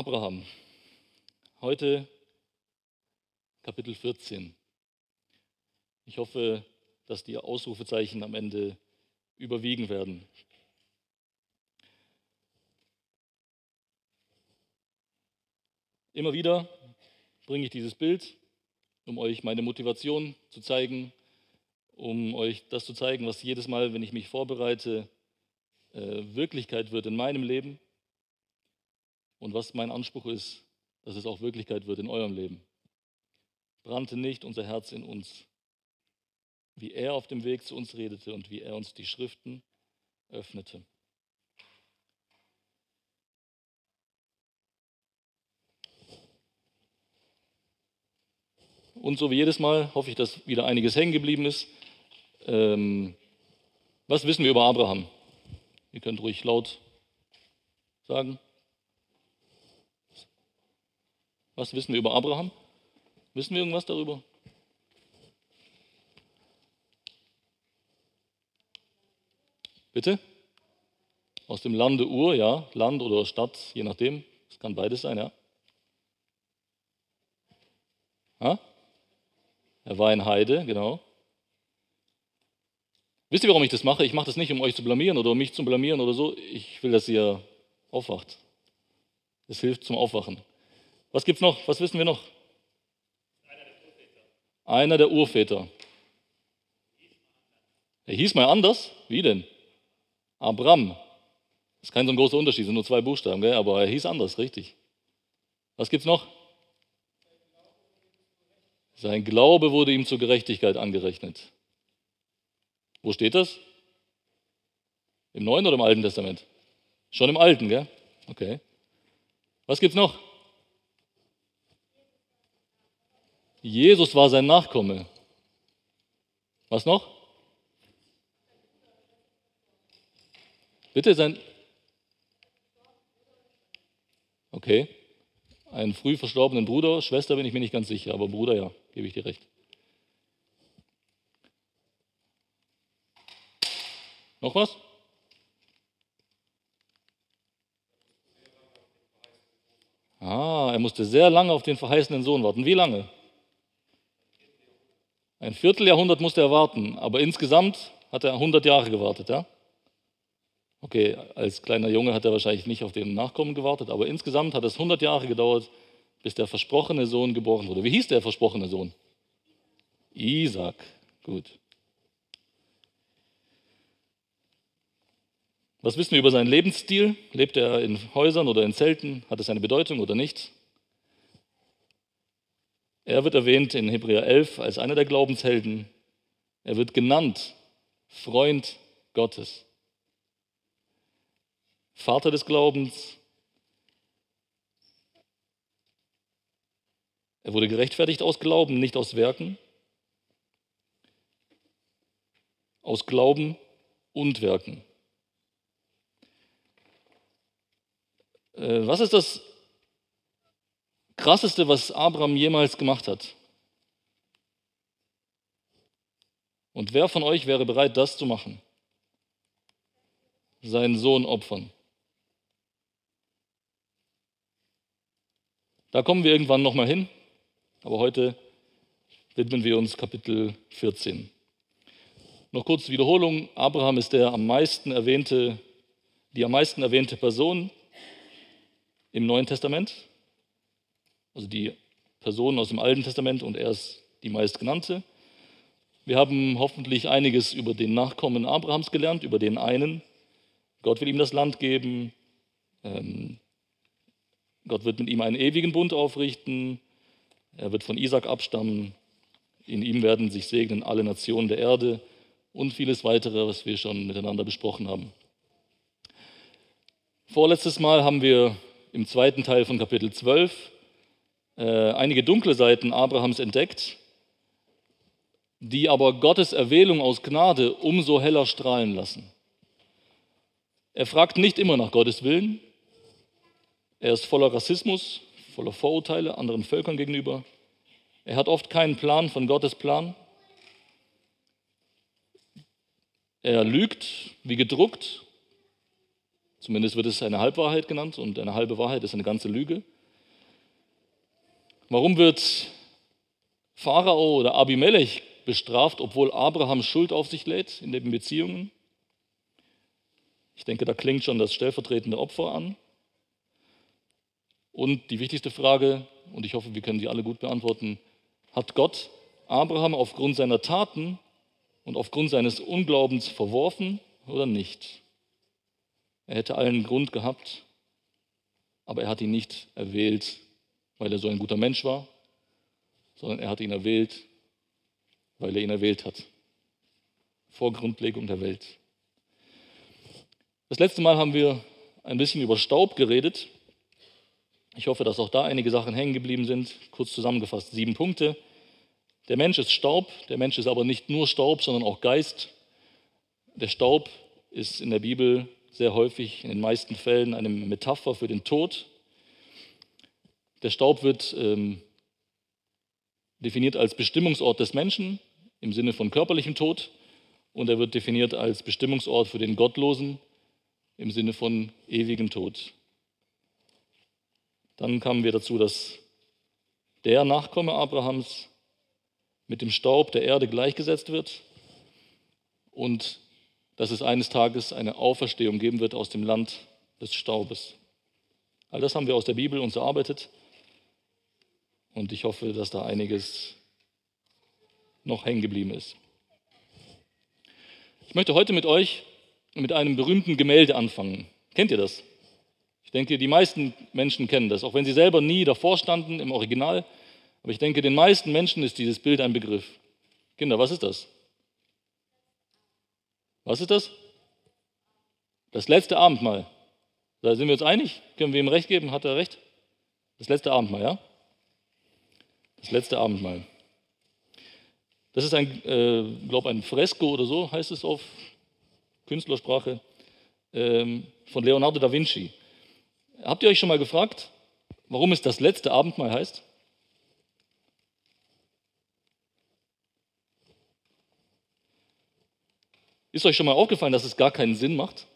Abraham. Heute Kapitel 14. Ich hoffe, dass die Ausrufezeichen am Ende überwiegen werden. Immer wieder bringe ich dieses Bild, um euch meine Motivation zu zeigen, um euch das zu zeigen, was jedes Mal, wenn ich mich vorbereite, äh, Wirklichkeit wird in meinem Leben und was mein Anspruch ist, dass es auch Wirklichkeit wird in eurem Leben. Brannte nicht unser Herz in uns, wie er auf dem Weg zu uns redete und wie er uns die Schriften öffnete. Und so wie jedes Mal hoffe ich, dass wieder einiges hängen geblieben ist. Ähm, was wissen wir über Abraham? Ihr könnt ruhig laut sagen. Was wissen wir über Abraham? Wissen wir irgendwas darüber? Bitte? Aus dem Lande Ur, ja, Land oder Stadt, je nachdem. Es kann beides sein, ja. Ha? Er war in Heide, genau. Wisst ihr, warum ich das mache? Ich mache das nicht, um euch zu blamieren oder um mich zu blamieren oder so. Ich will, dass ihr aufwacht. Es hilft zum Aufwachen. Was gibt's noch? Was wissen wir noch? Einer der Urväter. Er hieß mal anders. Wie denn? Abram. Das ist kein so ein großer Unterschied, sind nur zwei Buchstaben, gell? aber er hieß anders, richtig. Was gibt's noch? Sein Glaube wurde ihm zur Gerechtigkeit angerechnet. Wo steht das? Im Neuen oder im Alten Testament? Schon im Alten, gell? Okay. Was gibt's noch? Jesus war sein Nachkomme. Was noch? Bitte sein. Okay. Einen früh verstorbenen Bruder, Schwester bin ich mir nicht ganz sicher, aber Bruder ja, gebe ich dir recht. Noch was? Ah, er musste sehr lange auf den verheißenen Sohn warten. Wie lange? Ein Vierteljahrhundert musste er warten, aber insgesamt hat er 100 Jahre gewartet, ja? Okay, als kleiner Junge hat er wahrscheinlich nicht auf den Nachkommen gewartet, aber insgesamt hat es 100 Jahre gedauert, bis der versprochene Sohn geboren wurde. Wie hieß der versprochene Sohn? Isaac. Gut. Was wissen wir über seinen Lebensstil? Lebt er in Häusern oder in Zelten? Hat es eine Bedeutung oder nicht? Er wird erwähnt in Hebräer 11 als einer der Glaubenshelden. Er wird genannt Freund Gottes, Vater des Glaubens. Er wurde gerechtfertigt aus Glauben, nicht aus Werken. Aus Glauben und Werken. Äh, was ist das Krasseste, was Abraham jemals gemacht hat? Und wer von euch wäre bereit, das zu machen? Seinen Sohn opfern. Da kommen wir irgendwann nochmal hin, aber heute widmen wir uns Kapitel 14. Noch kurz Wiederholung. Abraham ist der am meisten erwähnte, die am meisten erwähnte Person im Neuen Testament, also die Personen aus dem Alten Testament und er ist die meistgenannte. Wir haben hoffentlich einiges über den Nachkommen Abrahams gelernt, über den einen. Gott will ihm das Land geben. Ähm, Gott wird mit ihm einen ewigen Bund aufrichten. Er wird von Isaac abstammen. In ihm werden sich segnen alle Nationen der Erde und vieles weitere, was wir schon miteinander besprochen haben. Vorletztes Mal haben wir im zweiten Teil von Kapitel 12 äh, einige dunkle Seiten Abrahams entdeckt, die aber Gottes Erwählung aus Gnade umso heller strahlen lassen. Er fragt nicht immer nach Gottes Willen. Er ist voller Rassismus, voller Vorurteile anderen Völkern gegenüber. Er hat oft keinen Plan von Gottes Plan. Er lügt wie gedruckt Zumindest wird es eine Halbwahrheit genannt und eine halbe Wahrheit ist eine ganze Lüge. Warum wird Pharao oder Abimelech bestraft, obwohl Abraham Schuld auf sich lädt in den Beziehungen? Ich denke, da klingt schon das stellvertretende Opfer an. Und die wichtigste Frage, und ich hoffe, wir können die alle gut beantworten, hat Gott Abraham aufgrund seiner Taten und aufgrund seines Unglaubens verworfen oder nicht? Er hätte allen Grund gehabt, aber er hat ihn nicht erwählt, weil er so ein guter Mensch war, sondern er hat ihn erwählt, weil er ihn erwählt hat. Vor Grundlegung der Welt. Das letzte Mal haben wir ein bisschen über Staub geredet. Ich hoffe, dass auch da einige Sachen hängen geblieben sind. Kurz zusammengefasst, sieben Punkte. Der Mensch ist Staub, der Mensch ist aber nicht nur Staub, sondern auch Geist. Der Staub ist in der Bibel sehr häufig, in den meisten Fällen, eine Metapher für den Tod. Der Staub wird ähm, definiert als Bestimmungsort des Menschen im Sinne von körperlichem Tod und er wird definiert als Bestimmungsort für den Gottlosen im Sinne von ewigem Tod. Dann kamen wir dazu, dass der Nachkomme Abrahams mit dem Staub der Erde gleichgesetzt wird und dass es eines Tages eine Auferstehung geben wird aus dem Land des Staubes. All das haben wir aus der Bibel uns erarbeitet und ich hoffe, dass da einiges noch hängen geblieben ist. Ich möchte heute mit euch mit einem berühmten Gemälde anfangen. Kennt ihr das? Ich denke, die meisten Menschen kennen das, auch wenn sie selber nie davor standen im Original. Aber ich denke, den meisten Menschen ist dieses Bild ein Begriff. Kinder, was ist das? Was ist das? Das letzte Abendmahl. Da sind wir uns einig? Können wir ihm recht geben? Hat er recht? Das letzte Abendmahl, ja? Das letzte Abendmahl. Das ist ein, äh, glaube ein Fresko oder so heißt es auf Künstlersprache ähm, von Leonardo da Vinci. Habt ihr euch schon mal gefragt, warum es das letzte Abendmahl heißt? Ist euch schon mal aufgefallen, dass es gar keinen Sinn macht?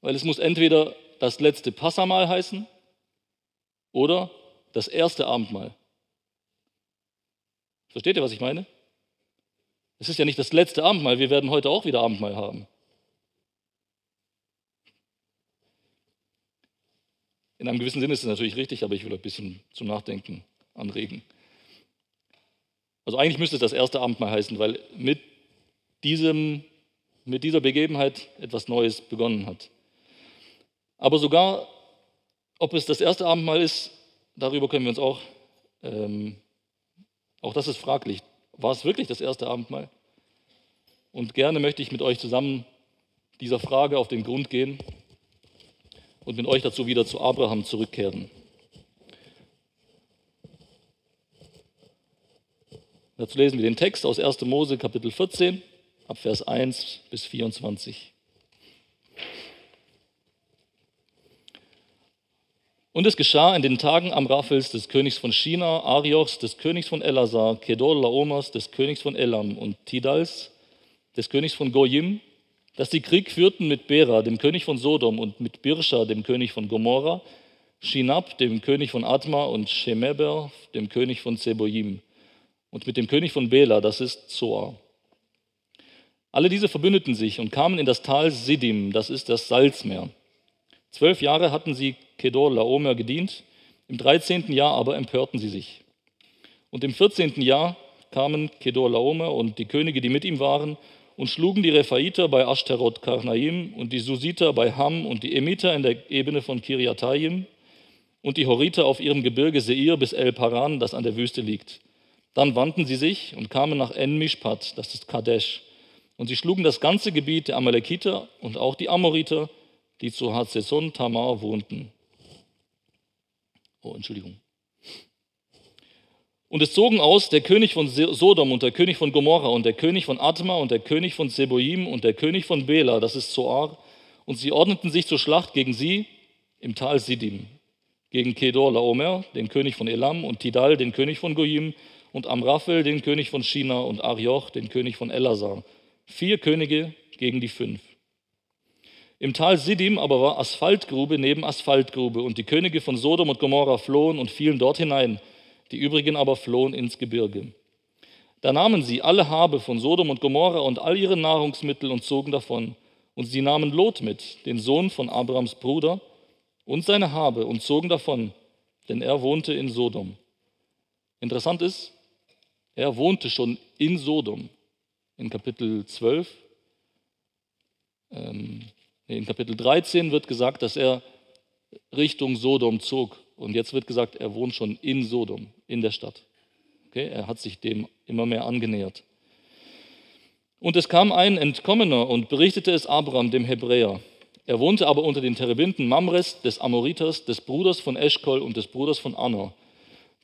Weil es muss entweder das letzte Passamal heißen oder das erste Abendmahl. Versteht ihr, was ich meine? Es ist ja nicht das letzte Abendmahl, wir werden heute auch wieder Abendmahl haben. In einem gewissen Sinne ist es natürlich richtig, aber ich will ein bisschen zum Nachdenken anregen. Also eigentlich müsste es das erste Abendmahl heißen, weil mit, diesem, mit dieser Begebenheit etwas Neues begonnen hat. Aber sogar, ob es das erste Abendmahl ist, darüber können wir uns auch, ähm, auch das ist fraglich. War es wirklich das erste Abendmahl? Und gerne möchte ich mit euch zusammen dieser Frage auf den Grund gehen und mit euch dazu wieder zu Abraham zurückkehren. Dazu lesen wir den Text aus 1. Mose Kapitel 14 ab Vers 1 bis 24. Und es geschah in den Tagen Amraphels des Königs von China, Ariochs des Königs von Elasar, Kedol Laomers des Königs von Elam und Tidals des Königs von Goyim, dass sie Krieg führten mit Bera, dem König von Sodom, und mit Birscha, dem König von Gomorra, Shinab, dem König von Adma, und Shemeber, dem König von Zeboim, und mit dem König von Bela, das ist Zoar. Alle diese verbündeten sich und kamen in das Tal Sidim, das ist das Salzmeer. Zwölf Jahre hatten sie Kedor Laomer gedient, im dreizehnten Jahr aber empörten sie sich. Und im vierzehnten Jahr kamen Kedor Laomer und die Könige, die mit ihm waren, und schlugen die Rephaiter bei Ashterot Karnaim und die Susiter bei Ham und die Emiter in der Ebene von Kiriatayim und die Horiter auf ihrem Gebirge Seir bis El Paran, das an der Wüste liegt. Dann wandten sie sich und kamen nach En-Mishpat, das ist Kadesh. Und sie schlugen das ganze Gebiet der Amalekiter und auch die Amoriter, die zu Hazeson Tamar wohnten. Oh, Entschuldigung. Und es zogen aus der König von Sodom und der König von Gomorra und der König von Adma und der König von Seboim und der König von Bela, das ist Zoar, und sie ordneten sich zur Schlacht gegen sie im Tal Sidim, gegen Kedor Laomer, den König von Elam, und Tidal, den König von Goyim, und Amraphel, den König von China, und Arioch, den König von Elasar. Vier Könige gegen die fünf. Im Tal Siddim aber war Asphaltgrube neben Asphaltgrube, und die Könige von Sodom und Gomorra flohen und fielen dort hinein, die übrigen aber flohen ins Gebirge. Da nahmen sie alle Habe von Sodom und Gomorra und all ihre Nahrungsmittel und zogen davon. Und sie nahmen Lot mit, den Sohn von Abrams Bruder, und seine Habe und zogen davon, denn er wohnte in Sodom. Interessant ist, er wohnte schon in Sodom. In Kapitel 12, ähm, in Kapitel 13 wird gesagt, dass er Richtung Sodom zog. Und jetzt wird gesagt, er wohnt schon in Sodom, in der Stadt. Okay, er hat sich dem immer mehr angenähert. Und es kam ein Entkommener und berichtete es Abraham, dem Hebräer. Er wohnte aber unter den Terebinden Mamres, des Amoriters, des Bruders von Eschkol und des Bruders von Anna.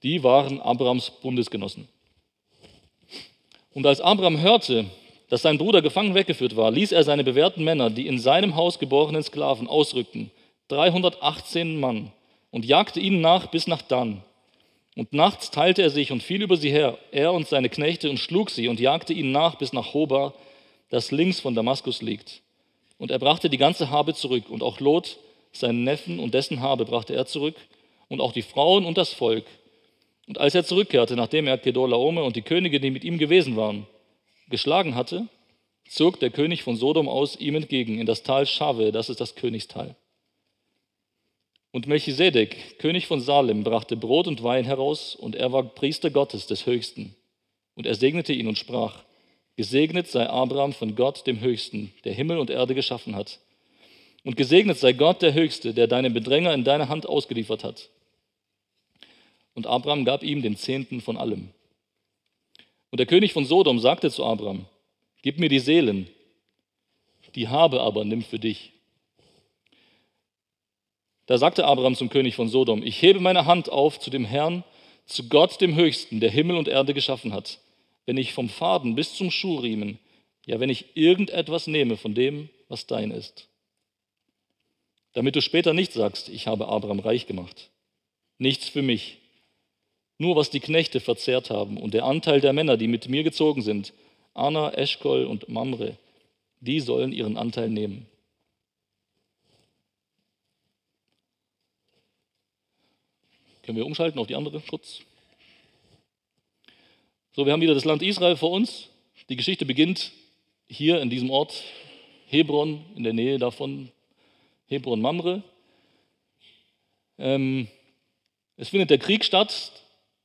Die waren Abrams Bundesgenossen. Und als Abraham hörte, dass sein Bruder gefangen weggeführt war, ließ er seine bewährten Männer, die in seinem Haus geborenen Sklaven, ausrückten, 318 Mann, und jagte ihnen nach bis nach Dan. Und nachts teilte er sich und fiel über sie her, er und seine Knechte, und schlug sie und jagte ihnen nach bis nach Hoba, das links von Damaskus liegt. Und er brachte die ganze Habe zurück, und auch Lot, seinen Neffen und dessen Habe brachte er zurück, und auch die Frauen und das Volk. Und als er zurückkehrte, nachdem er Kedorlaome und die Könige, die mit ihm gewesen waren, geschlagen hatte, zog der König von Sodom aus ihm entgegen in das Tal Schave, das ist das Königstal. Und Melchisedek, König von Salem, brachte Brot und Wein heraus, und er war Priester Gottes des Höchsten. Und er segnete ihn und sprach, Gesegnet sei Abraham von Gott, dem Höchsten, der Himmel und Erde geschaffen hat. Und gesegnet sei Gott, der Höchste, der deinen Bedränger in deine Hand ausgeliefert hat. Und Abraham gab ihm den Zehnten von allem. Und der König von Sodom sagte zu Abraham, Gib mir die Seelen, die Habe aber nimm für dich. Da sagte Abraham zum König von Sodom, ich hebe meine Hand auf zu dem Herrn, zu Gott dem Höchsten, der Himmel und Erde geschaffen hat, wenn ich vom Faden bis zum Schuhriemen, ja wenn ich irgendetwas nehme von dem, was dein ist. Damit du später nicht sagst, ich habe Abraham reich gemacht. Nichts für mich, nur was die Knechte verzehrt haben und der Anteil der Männer, die mit mir gezogen sind, Anna, Eschkol und Mamre, die sollen ihren Anteil nehmen. Können wir umschalten auf die andere kurz? So, wir haben wieder das Land Israel vor uns. Die Geschichte beginnt hier in diesem Ort Hebron, in der Nähe davon, Hebron-Mamre. Ähm, es findet der Krieg statt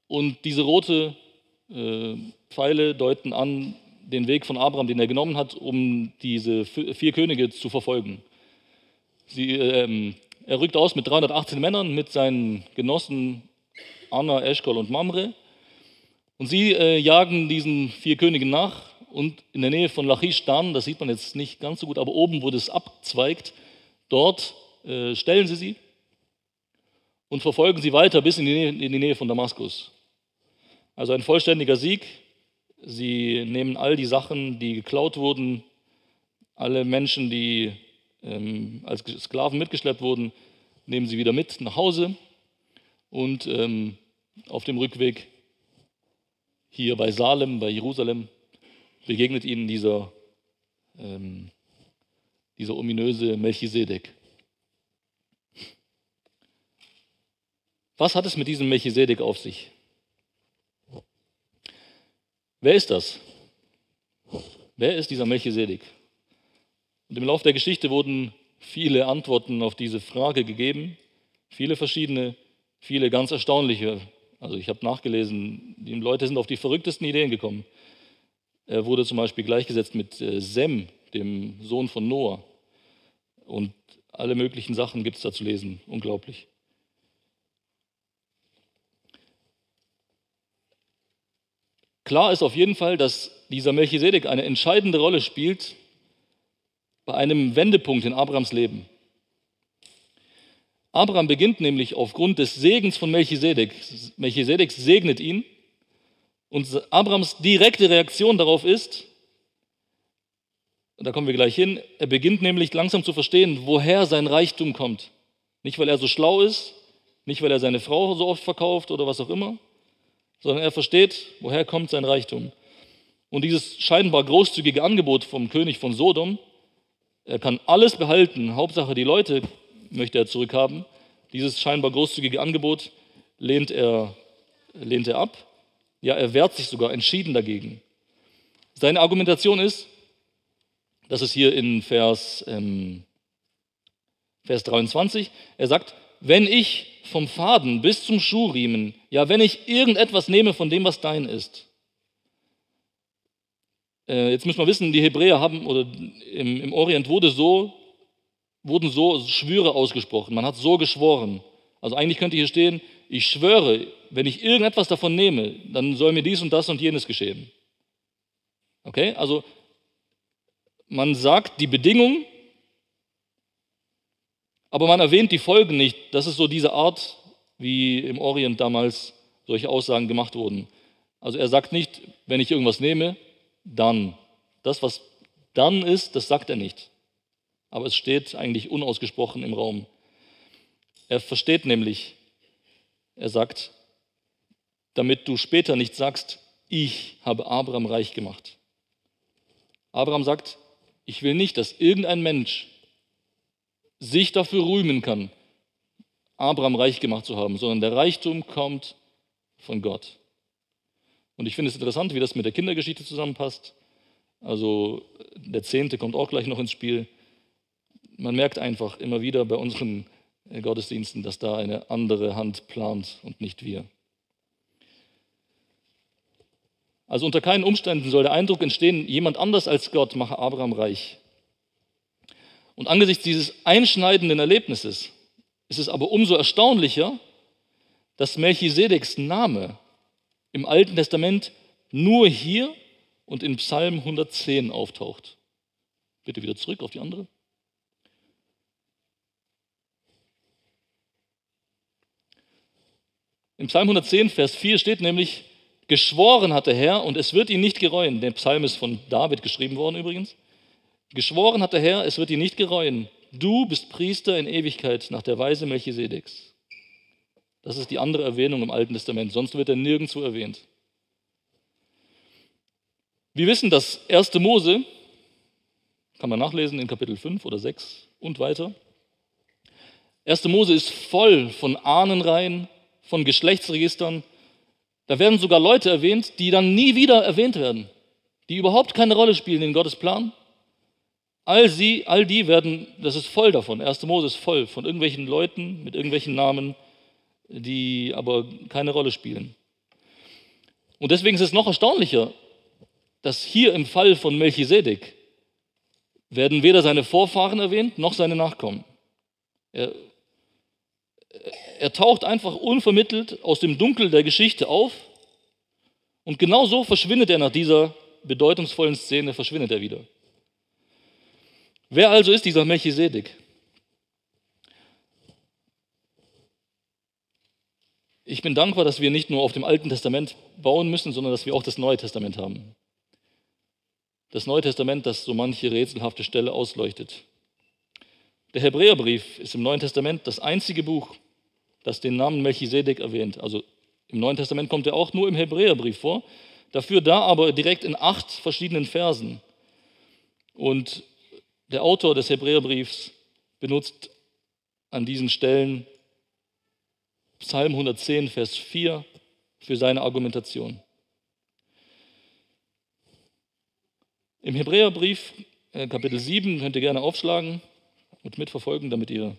und diese rote äh, Pfeile deuten an den Weg von Abraham, den er genommen hat, um diese vier Könige zu verfolgen. Sie, ähm, er rückt aus mit 318 Männern, mit seinen Genossen Anna, Eschkol und Mamre. Und sie äh, jagen diesen vier Königen nach und in der Nähe von Lachish Dan, das sieht man jetzt nicht ganz so gut, aber oben, wo das abzweigt, dort äh, stellen sie sie und verfolgen sie weiter bis in die, Nähe, in die Nähe von Damaskus. Also ein vollständiger Sieg. Sie nehmen all die Sachen, die geklaut wurden, alle Menschen, die ähm, als Sklaven mitgeschleppt wurden, nehmen sie wieder mit nach Hause und ähm, auf dem Rückweg hier bei Salem, bei Jerusalem, begegnet ihnen dieser, ähm, dieser ominöse Melchisedek. Was hat es mit diesem Melchisedek auf sich? Wer ist das? Wer ist dieser Melchisedek? Und im Laufe der Geschichte wurden viele Antworten auf diese Frage gegeben, viele verschiedene, viele ganz erstaunliche. Also ich habe nachgelesen, die Leute sind auf die verrücktesten Ideen gekommen. Er wurde zum Beispiel gleichgesetzt mit äh, Sem, dem Sohn von Noah. Und alle möglichen Sachen gibt es da zu lesen. Unglaublich. Klar ist auf jeden Fall, dass dieser Melchisedek eine entscheidende Rolle spielt bei einem Wendepunkt in Abrahams Leben. Abraham beginnt nämlich aufgrund des Segens von Melchisedek. Melchisedek segnet ihn und Abrahams direkte Reaktion darauf ist, da kommen wir gleich hin, er beginnt nämlich langsam zu verstehen, woher sein Reichtum kommt. Nicht, weil er so schlau ist, nicht, weil er seine Frau so oft verkauft oder was auch immer, sondern er versteht, woher kommt sein Reichtum. Und dieses scheinbar großzügige Angebot vom König von Sodom Er kann alles behalten. Hauptsache, die Leute möchte er zurückhaben. Dieses scheinbar großzügige Angebot lehnt er, lehnt er ab. Ja, er wehrt sich sogar entschieden dagegen. Seine Argumentation ist, das ist hier in Vers, ähm, Vers 23, er sagt, wenn ich vom Faden bis zum Schuhriemen, ja, wenn ich irgendetwas nehme von dem, was dein ist. Äh, jetzt müssen wir wissen, die Hebräer haben, oder im, im Orient wurde so, wurden so Schwüre ausgesprochen. Man hat so geschworen. Also eigentlich könnte hier stehen, ich schwöre, wenn ich irgendetwas davon nehme, dann soll mir dies und das und jenes geschehen. Okay, also man sagt die Bedingung, aber man erwähnt die Folgen nicht. Das ist so diese Art, wie im Orient damals solche Aussagen gemacht wurden. Also er sagt nicht, wenn ich irgendwas nehme, dann. Das, was dann ist, das sagt er nicht. Aber es steht eigentlich unausgesprochen im Raum. Er versteht nämlich, er sagt, damit du später nicht sagst, ich habe Abraham reich gemacht. Abraham sagt, ich will nicht, dass irgendein Mensch sich dafür rühmen kann, Abraham reich gemacht zu haben, sondern der Reichtum kommt von Gott. Und ich finde es interessant, wie das mit der Kindergeschichte zusammenpasst. Also der Zehnte kommt auch gleich noch ins Spiel. Man merkt einfach immer wieder bei unseren Gottesdiensten, dass da eine andere Hand plant und nicht wir. Also unter keinen Umständen soll der Eindruck entstehen, jemand anders als Gott mache Abraham reich. Und angesichts dieses einschneidenden Erlebnisses ist es aber umso erstaunlicher, dass Melchisedeks Name im Alten Testament nur hier und in Psalm 110 auftaucht. Bitte wieder zurück auf die andere. Im Psalm 110, Vers 4 steht nämlich, geschworen hat der Herr und es wird ihn nicht gereuen. Der Psalm ist von David geschrieben worden übrigens. Geschworen hat der Herr, es wird ihn nicht gereuen. Du bist Priester in Ewigkeit nach der Weise Melchisedeks. Das ist die andere Erwähnung im Alten Testament, sonst wird er nirgendwo erwähnt. Wir wissen, dass 1. Mose, kann man nachlesen in Kapitel 5 oder 6 und weiter, 1. Mose ist voll von Ahnenreihen, von Geschlechtsregistern. Da werden sogar Leute erwähnt, die dann nie wieder erwähnt werden, die überhaupt keine Rolle spielen in Gottes Plan. All sie, all die werden, das ist voll davon. 1. Mose ist voll von irgendwelchen Leuten mit irgendwelchen Namen, die aber keine Rolle spielen. Und deswegen ist es noch erstaunlicher, dass hier im Fall von Melchisedek werden weder seine Vorfahren erwähnt, noch seine Nachkommen. Er, er taucht einfach unvermittelt aus dem Dunkel der Geschichte auf und genau so verschwindet er nach dieser bedeutungsvollen Szene, verschwindet er wieder. Wer also ist dieser Melchisedek? Ich bin dankbar, dass wir nicht nur auf dem Alten Testament bauen müssen, sondern dass wir auch das Neue Testament haben. Das Neue Testament, das so manche rätselhafte Stelle ausleuchtet. Der Hebräerbrief ist im Neuen Testament das einzige Buch, das den Namen Melchisedek erwähnt. Also im Neuen Testament kommt er auch nur im Hebräerbrief vor, dafür da aber direkt in acht verschiedenen Versen. Und der Autor des Hebräerbriefs benutzt an diesen Stellen Psalm 110, Vers 4 für seine Argumentation. Im Hebräerbrief, äh, Kapitel 7, könnt ihr gerne aufschlagen und mitverfolgen, damit ihr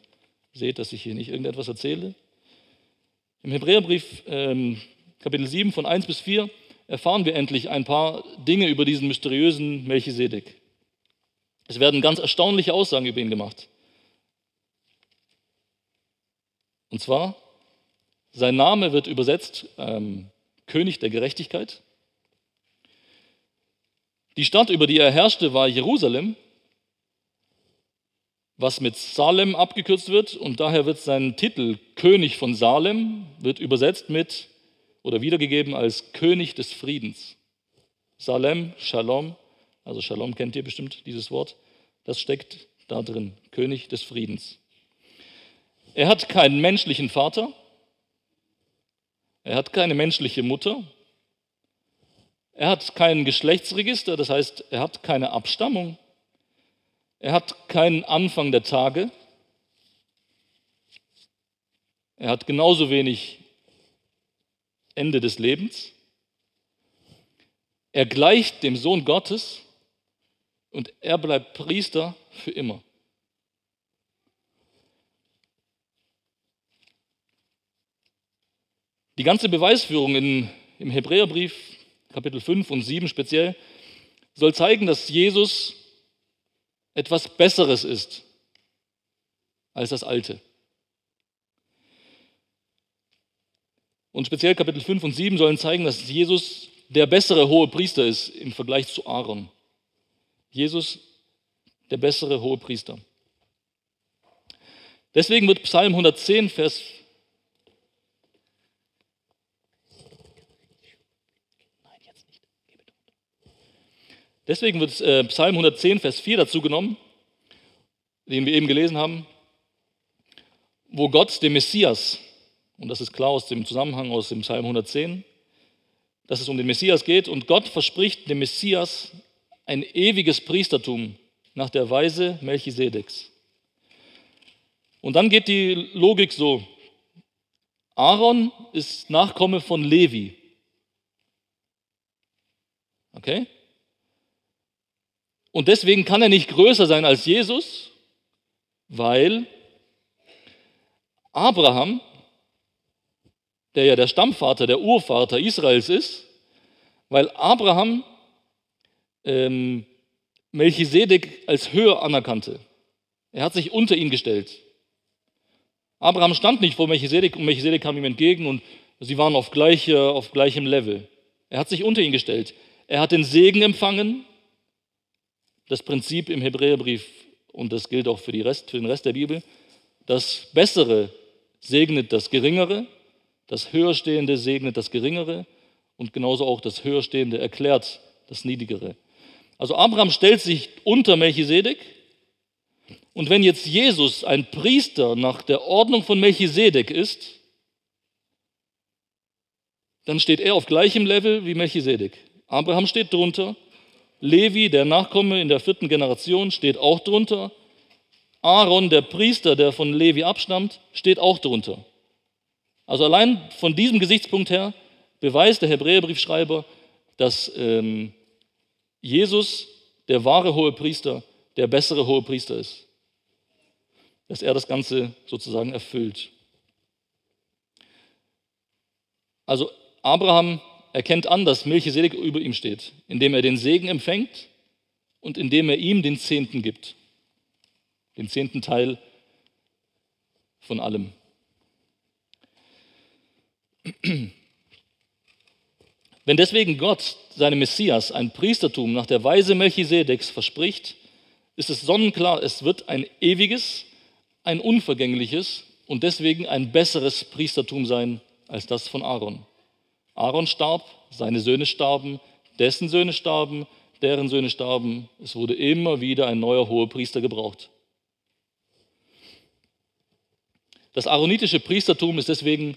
seht, dass ich hier nicht irgendetwas erzähle. Im Hebräerbrief, ähm, Kapitel 7, von 1 bis 4, erfahren wir endlich ein paar Dinge über diesen mysteriösen Melchisedek. Es werden ganz erstaunliche Aussagen über ihn gemacht. Und zwar, sein Name wird übersetzt ähm, König der Gerechtigkeit. Die Stadt, über die er herrschte, war Jerusalem, was mit Salem abgekürzt wird und daher wird sein Titel König von Salem wird übersetzt mit oder wiedergegeben als König des Friedens. Salem, Shalom, also Shalom kennt ihr bestimmt dieses Wort, das steckt da drin, König des Friedens. Er hat keinen menschlichen Vater, er hat keine menschliche Mutter. Er hat kein Geschlechtsregister, das heißt, er hat keine Abstammung. Er hat keinen Anfang der Tage. Er hat genauso wenig Ende des Lebens. Er gleicht dem Sohn Gottes und er bleibt Priester für immer. Die ganze Beweisführung in, im Hebräerbrief, Kapitel 5 und 7 speziell, soll zeigen, dass Jesus etwas Besseres ist als das Alte. Und speziell Kapitel 5 und 7 sollen zeigen, dass Jesus der bessere hohe Priester ist im Vergleich zu Aaron. Jesus der bessere hohe Priester. Deswegen wird Psalm 110, Vers Deswegen wird äh, Psalm 110, Vers 4 dazu genommen, den wir eben gelesen haben, wo Gott dem Messias, und das ist klar aus dem Zusammenhang aus dem Psalm 110, dass es um den Messias geht, und Gott verspricht dem Messias ein ewiges Priestertum nach der Weise Melchisedeks. Und dann geht die Logik so, Aaron ist Nachkomme von Levi. Okay? Und deswegen kann er nicht größer sein als Jesus, weil Abraham, der ja der Stammvater, der Urvater Israels ist, weil Abraham ähm, Melchisedek als höher anerkannte. Er hat sich unter ihn gestellt. Abraham stand nicht vor Melchisedek und Melchisedek kam ihm entgegen und sie waren auf, gleiche, auf gleichem Level. Er hat sich unter ihn gestellt. Er hat den Segen empfangen das Prinzip im Hebräerbrief, und das gilt auch für, Rest, für den Rest der Bibel, das Bessere segnet das Geringere, das Höherstehende segnet das Geringere und genauso auch das Höherstehende erklärt das Niedrigere. Also Abraham stellt sich unter Melchisedek und wenn jetzt Jesus ein Priester nach der Ordnung von Melchisedek ist, dann steht er auf gleichem Level wie Melchisedek. Abraham steht drunter Levi, der Nachkomme in der vierten Generation, steht auch drunter. Aaron, der Priester, der von Levi abstammt, steht auch drunter. Also allein von diesem Gesichtspunkt her beweist der Hebräerbriefschreiber, dass ähm, Jesus, der wahre hohe Priester, der bessere hohe Priester ist. Dass er das Ganze sozusagen erfüllt. Also Abraham erkennt an, dass Melchisedek über ihm steht, indem er den Segen empfängt und indem er ihm den Zehnten gibt. Den zehnten Teil von allem. Wenn deswegen Gott seinem Messias ein Priestertum nach der Weise Melchisedeks verspricht, ist es sonnenklar, es wird ein ewiges, ein unvergängliches und deswegen ein besseres Priestertum sein als das von Aaron. Aaron starb, seine Söhne starben, dessen Söhne starben, deren Söhne starben. Es wurde immer wieder ein neuer Hohepriester gebraucht. Das aaronitische Priestertum ist deswegen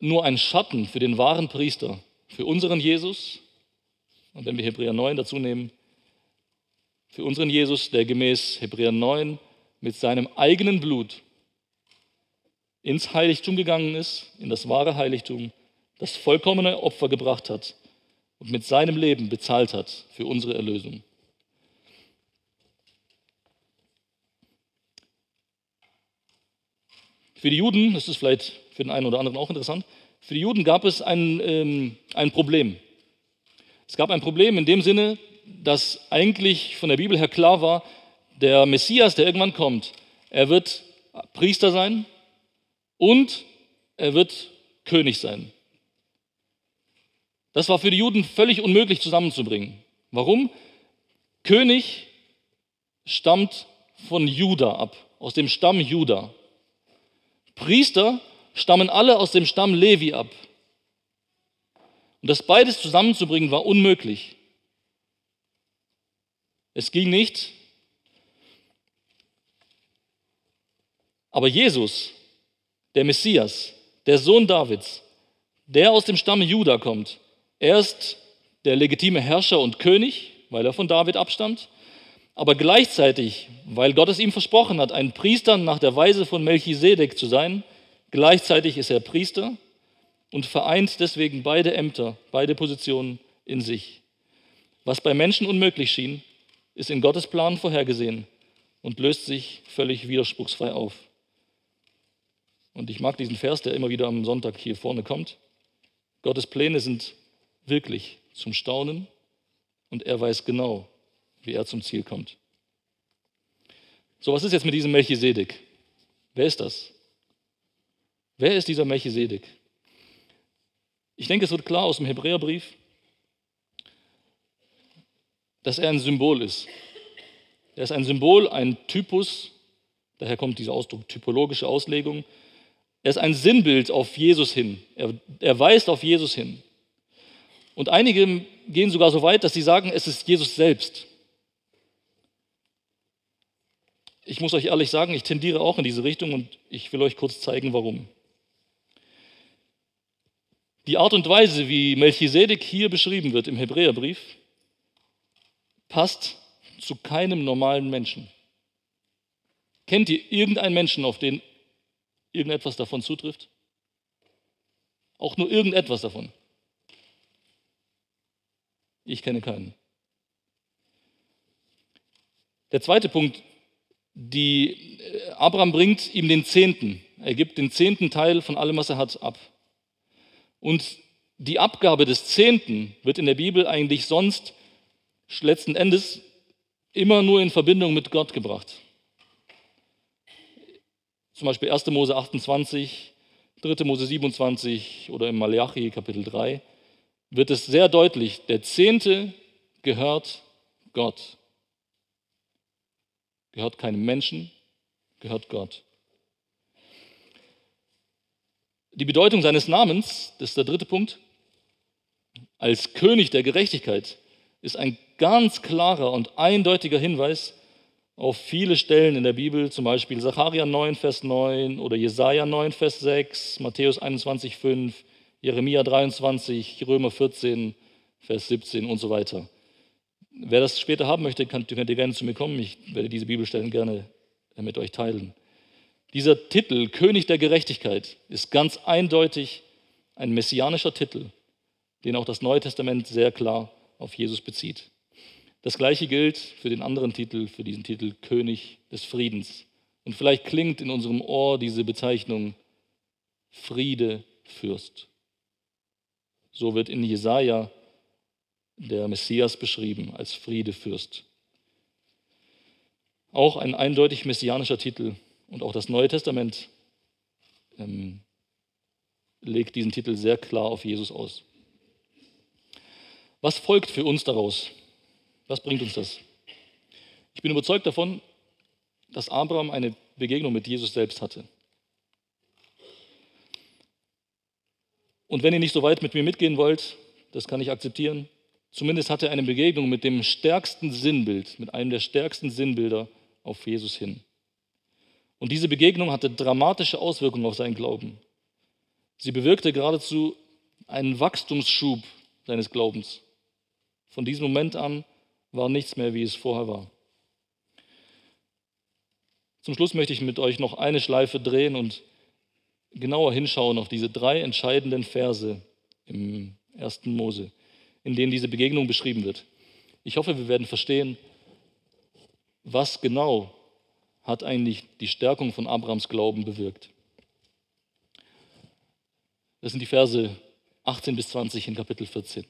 nur ein Schatten für den wahren Priester, für unseren Jesus. Und wenn wir Hebräer 9 dazu nehmen, für unseren Jesus, der gemäß Hebräer 9 mit seinem eigenen Blut ins Heiligtum gegangen ist, in das wahre Heiligtum, das vollkommene Opfer gebracht hat und mit seinem Leben bezahlt hat für unsere Erlösung. Für die Juden, das ist vielleicht für den einen oder anderen auch interessant, für die Juden gab es ein, ähm, ein Problem. Es gab ein Problem in dem Sinne, dass eigentlich von der Bibel her klar war, der Messias, der irgendwann kommt, er wird Priester sein und er wird König sein. Das war für die Juden völlig unmöglich zusammenzubringen. Warum? König stammt von Juda ab, aus dem Stamm Juda. Priester stammen alle aus dem Stamm Levi ab. Und das beides zusammenzubringen war unmöglich. Es ging nicht. Aber Jesus, der Messias, der Sohn Davids, der aus dem Stamm Juda kommt, er ist der legitime Herrscher und König, weil er von David abstammt. aber gleichzeitig, weil Gott es ihm versprochen hat, ein Priester nach der Weise von Melchisedek zu sein, gleichzeitig ist er Priester und vereint deswegen beide Ämter, beide Positionen in sich. Was bei Menschen unmöglich schien, ist in Gottes Plan vorhergesehen und löst sich völlig widerspruchsfrei auf. Und ich mag diesen Vers, der immer wieder am Sonntag hier vorne kommt. Gottes Pläne sind wirklich zum Staunen und er weiß genau, wie er zum Ziel kommt. So, was ist jetzt mit diesem Melchisedek? Wer ist das? Wer ist dieser Melchisedek? Ich denke, es wird klar aus dem Hebräerbrief, dass er ein Symbol ist. Er ist ein Symbol, ein Typus, daher kommt dieser Ausdruck typologische Auslegung. Er ist ein Sinnbild auf Jesus hin. Er, er weist auf Jesus hin. Und einige gehen sogar so weit, dass sie sagen, es ist Jesus selbst. Ich muss euch ehrlich sagen, ich tendiere auch in diese Richtung und ich will euch kurz zeigen, warum. Die Art und Weise, wie Melchisedek hier beschrieben wird im Hebräerbrief, passt zu keinem normalen Menschen. Kennt ihr irgendeinen Menschen, auf den irgendetwas davon zutrifft? Auch nur irgendetwas davon? Ich kenne keinen. Der zweite Punkt, die äh, Abraham bringt ihm den Zehnten. Er gibt den zehnten Teil von allem, was er hat, ab. Und die Abgabe des Zehnten wird in der Bibel eigentlich sonst letzten Endes immer nur in Verbindung mit Gott gebracht. Zum Beispiel 1. Mose 28, 3. Mose 27 oder im Malachi Kapitel 3 wird es sehr deutlich, der Zehnte gehört Gott. Gehört keinem Menschen, gehört Gott. Die Bedeutung seines Namens, das ist der dritte Punkt, als König der Gerechtigkeit, ist ein ganz klarer und eindeutiger Hinweis auf viele Stellen in der Bibel, zum Beispiel Sacharja 9, Vers 9 oder Jesaja 9, Vers 6, Matthäus 21, 5, Jeremia 23, Römer 14, Vers 17 und so weiter. Wer das später haben möchte, könnt, könnt ihr gerne zu mir kommen. Ich werde diese Bibelstellen gerne mit euch teilen. Dieser Titel, König der Gerechtigkeit, ist ganz eindeutig ein messianischer Titel, den auch das Neue Testament sehr klar auf Jesus bezieht. Das gleiche gilt für den anderen Titel, für diesen Titel König des Friedens. Und vielleicht klingt in unserem Ohr diese Bezeichnung Friede Fürst. So wird in Jesaja der Messias beschrieben als Friede Fürst. Auch ein eindeutig messianischer Titel, und auch das Neue Testament ähm, legt diesen Titel sehr klar auf Jesus aus. Was folgt für uns daraus? Was bringt uns das? Ich bin überzeugt davon, dass Abraham eine Begegnung mit Jesus selbst hatte. Und wenn ihr nicht so weit mit mir mitgehen wollt, das kann ich akzeptieren, zumindest hat er eine Begegnung mit dem stärksten Sinnbild, mit einem der stärksten Sinnbilder auf Jesus hin. Und diese Begegnung hatte dramatische Auswirkungen auf seinen Glauben. Sie bewirkte geradezu einen Wachstumsschub seines Glaubens. Von diesem Moment an war nichts mehr, wie es vorher war. Zum Schluss möchte ich mit euch noch eine Schleife drehen und genauer hinschauen auf diese drei entscheidenden Verse im ersten Mose, in denen diese Begegnung beschrieben wird. Ich hoffe, wir werden verstehen, was genau hat eigentlich die Stärkung von Abrahams Glauben bewirkt. Das sind die Verse 18 bis 20 in Kapitel 14.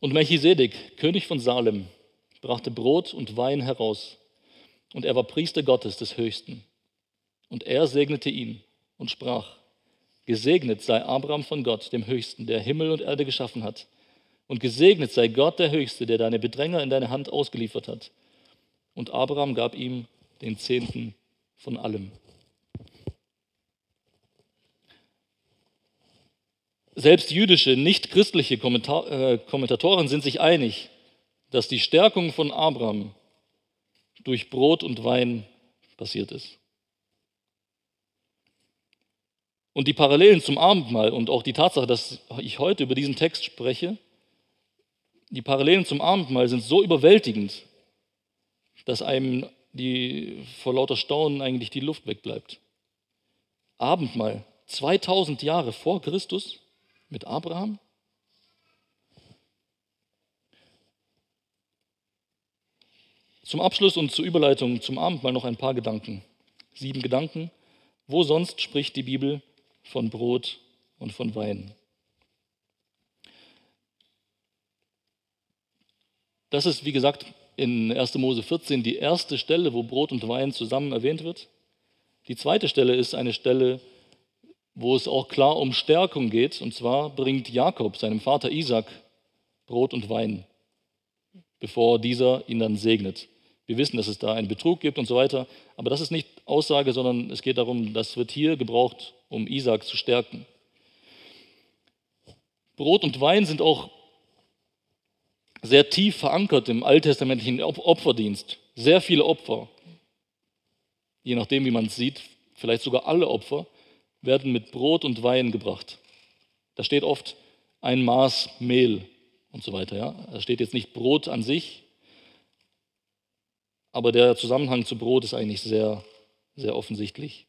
Und Melchisedek, König von Salem, brachte Brot und Wein heraus, und er war Priester Gottes des Höchsten. Und er segnete ihn und sprach, Gesegnet sei Abraham von Gott, dem Höchsten, der Himmel und Erde geschaffen hat und gesegnet sei Gott der Höchste, der deine Bedränger in deine Hand ausgeliefert hat. Und Abraham gab ihm den Zehnten von allem. Selbst jüdische, nicht christliche Kommentar äh, Kommentatoren sind sich einig, dass die Stärkung von Abraham durch Brot und Wein passiert ist. Und die Parallelen zum Abendmahl und auch die Tatsache, dass ich heute über diesen Text spreche, die Parallelen zum Abendmahl sind so überwältigend, dass einem die vor lauter Staunen eigentlich die Luft wegbleibt. Abendmahl, 2000 Jahre vor Christus mit Abraham? Zum Abschluss und zur Überleitung zum Abendmahl noch ein paar Gedanken. Sieben Gedanken. Wo sonst spricht die Bibel von Brot und von Wein? Das ist, wie gesagt, in 1. Mose 14 die erste Stelle, wo Brot und Wein zusammen erwähnt wird. Die zweite Stelle ist eine Stelle, wo es auch klar um Stärkung geht. Und zwar bringt Jakob seinem Vater Isaac Brot und Wein, bevor dieser ihn dann segnet. Wir wissen, dass es da einen Betrug gibt und so weiter. Aber das ist nicht Aussage, sondern es geht darum, das wird hier gebraucht, um Isaac zu stärken. Brot und Wein sind auch sehr tief verankert im alttestamentlichen Opferdienst. Sehr viele Opfer, je nachdem, wie man es sieht, vielleicht sogar alle Opfer, werden mit Brot und Wein gebracht. Da steht oft ein Maß Mehl und so weiter. Ja? Da steht jetzt nicht Brot an sich, aber der Zusammenhang zu Brot ist eigentlich sehr, sehr offensichtlich.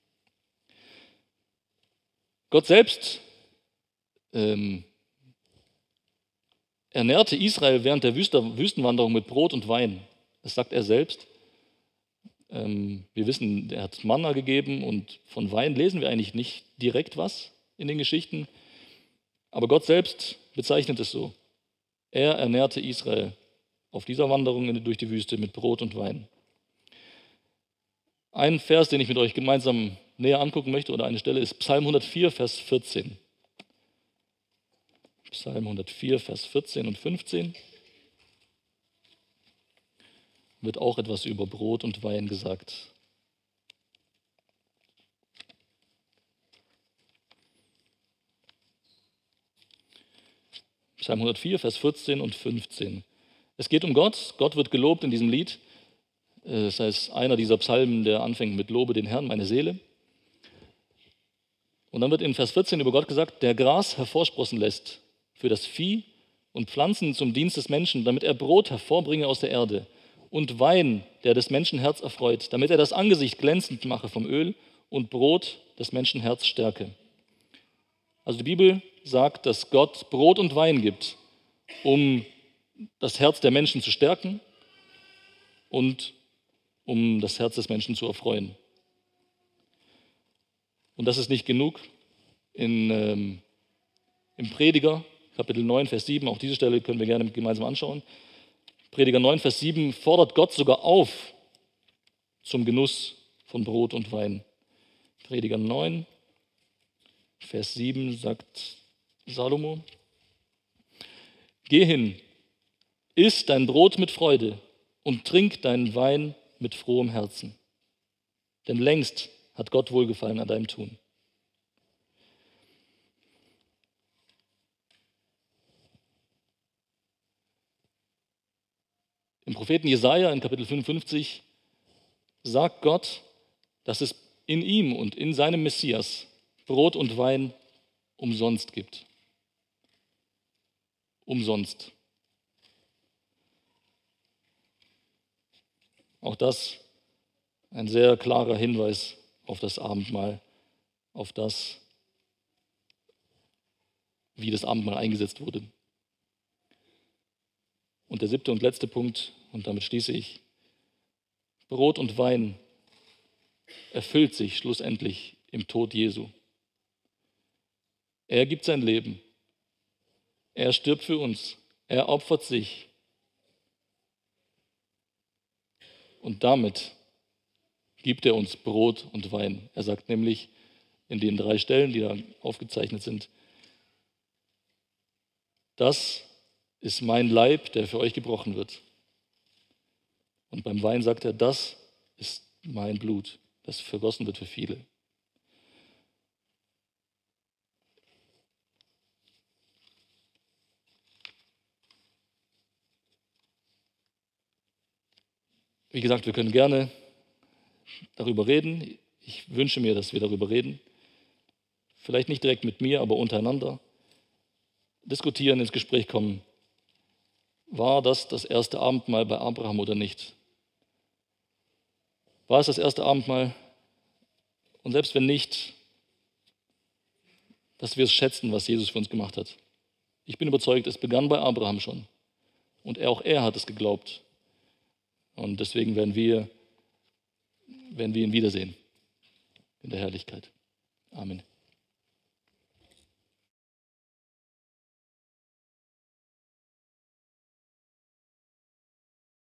Gott selbst ähm, ernährte Israel während der Wüstenwanderung mit Brot und Wein. Das sagt er selbst. Ähm, wir wissen, er hat Manna gegeben und von Wein lesen wir eigentlich nicht direkt was in den Geschichten. Aber Gott selbst bezeichnet es so. Er ernährte Israel auf dieser Wanderung durch die Wüste mit Brot und Wein. Ein Vers, den ich mit euch gemeinsam näher angucken möchte, oder eine Stelle, ist Psalm 104, Vers 14. Psalm 104, Vers 14 und 15 wird auch etwas über Brot und Wein gesagt. Psalm 104, Vers 14 und 15. Es geht um Gott. Gott wird gelobt in diesem Lied. Äh, das heißt, einer dieser Psalmen, der anfängt mit Lobe den Herrn, meine Seele. Und dann wird in Vers 14 über Gott gesagt, der Gras hervorsprossen lässt für das Vieh und Pflanzen zum Dienst des Menschen, damit er Brot hervorbringe aus der Erde und Wein, der des Menschen Herz erfreut, damit er das Angesicht glänzend mache vom Öl und Brot des Menschen Herz stärke. Also die Bibel sagt, dass Gott Brot und Wein gibt, um das Herz der Menschen zu stärken und um das Herz des Menschen zu erfreuen. Und das ist nicht genug. In, ähm, Im Prediger, Kapitel 9, Vers 7, auch diese Stelle können wir gerne gemeinsam anschauen. Prediger 9, Vers 7 fordert Gott sogar auf zum Genuss von Brot und Wein. Prediger 9, Vers 7 sagt Salomo, Geh hin, iss dein Brot mit Freude und trink deinen Wein mit frohem Herzen. Denn längst hat Gott Wohlgefallen an deinem Tun. Im Propheten Jesaja in Kapitel 55 sagt Gott, dass es in ihm und in seinem Messias Brot und Wein umsonst gibt. Umsonst. Auch das ein sehr klarer Hinweis auf das Abendmahl, auf das, wie das Abendmahl eingesetzt wurde. Und der siebte und letzte Punkt, und damit schließe ich, Brot und Wein erfüllt sich schlussendlich im Tod Jesu. Er gibt sein Leben. Er stirbt für uns. Er opfert sich. Und damit gibt er uns Brot und Wein. Er sagt nämlich in den drei Stellen, die da aufgezeichnet sind, das ist mein Leib, der für euch gebrochen wird. Und beim Wein sagt er, das ist mein Blut, das vergossen wird für viele. Wie gesagt, wir können gerne darüber reden. Ich wünsche mir, dass wir darüber reden. Vielleicht nicht direkt mit mir, aber untereinander. Diskutieren, ins Gespräch kommen. War das das erste Abendmahl bei Abraham oder nicht? War es das erste Abendmahl? Und selbst wenn nicht, dass wir es schätzen, was Jesus für uns gemacht hat. Ich bin überzeugt, es begann bei Abraham schon. Und auch er hat es geglaubt. Und deswegen werden wir, werden wir ihn wiedersehen in der Herrlichkeit. Amen.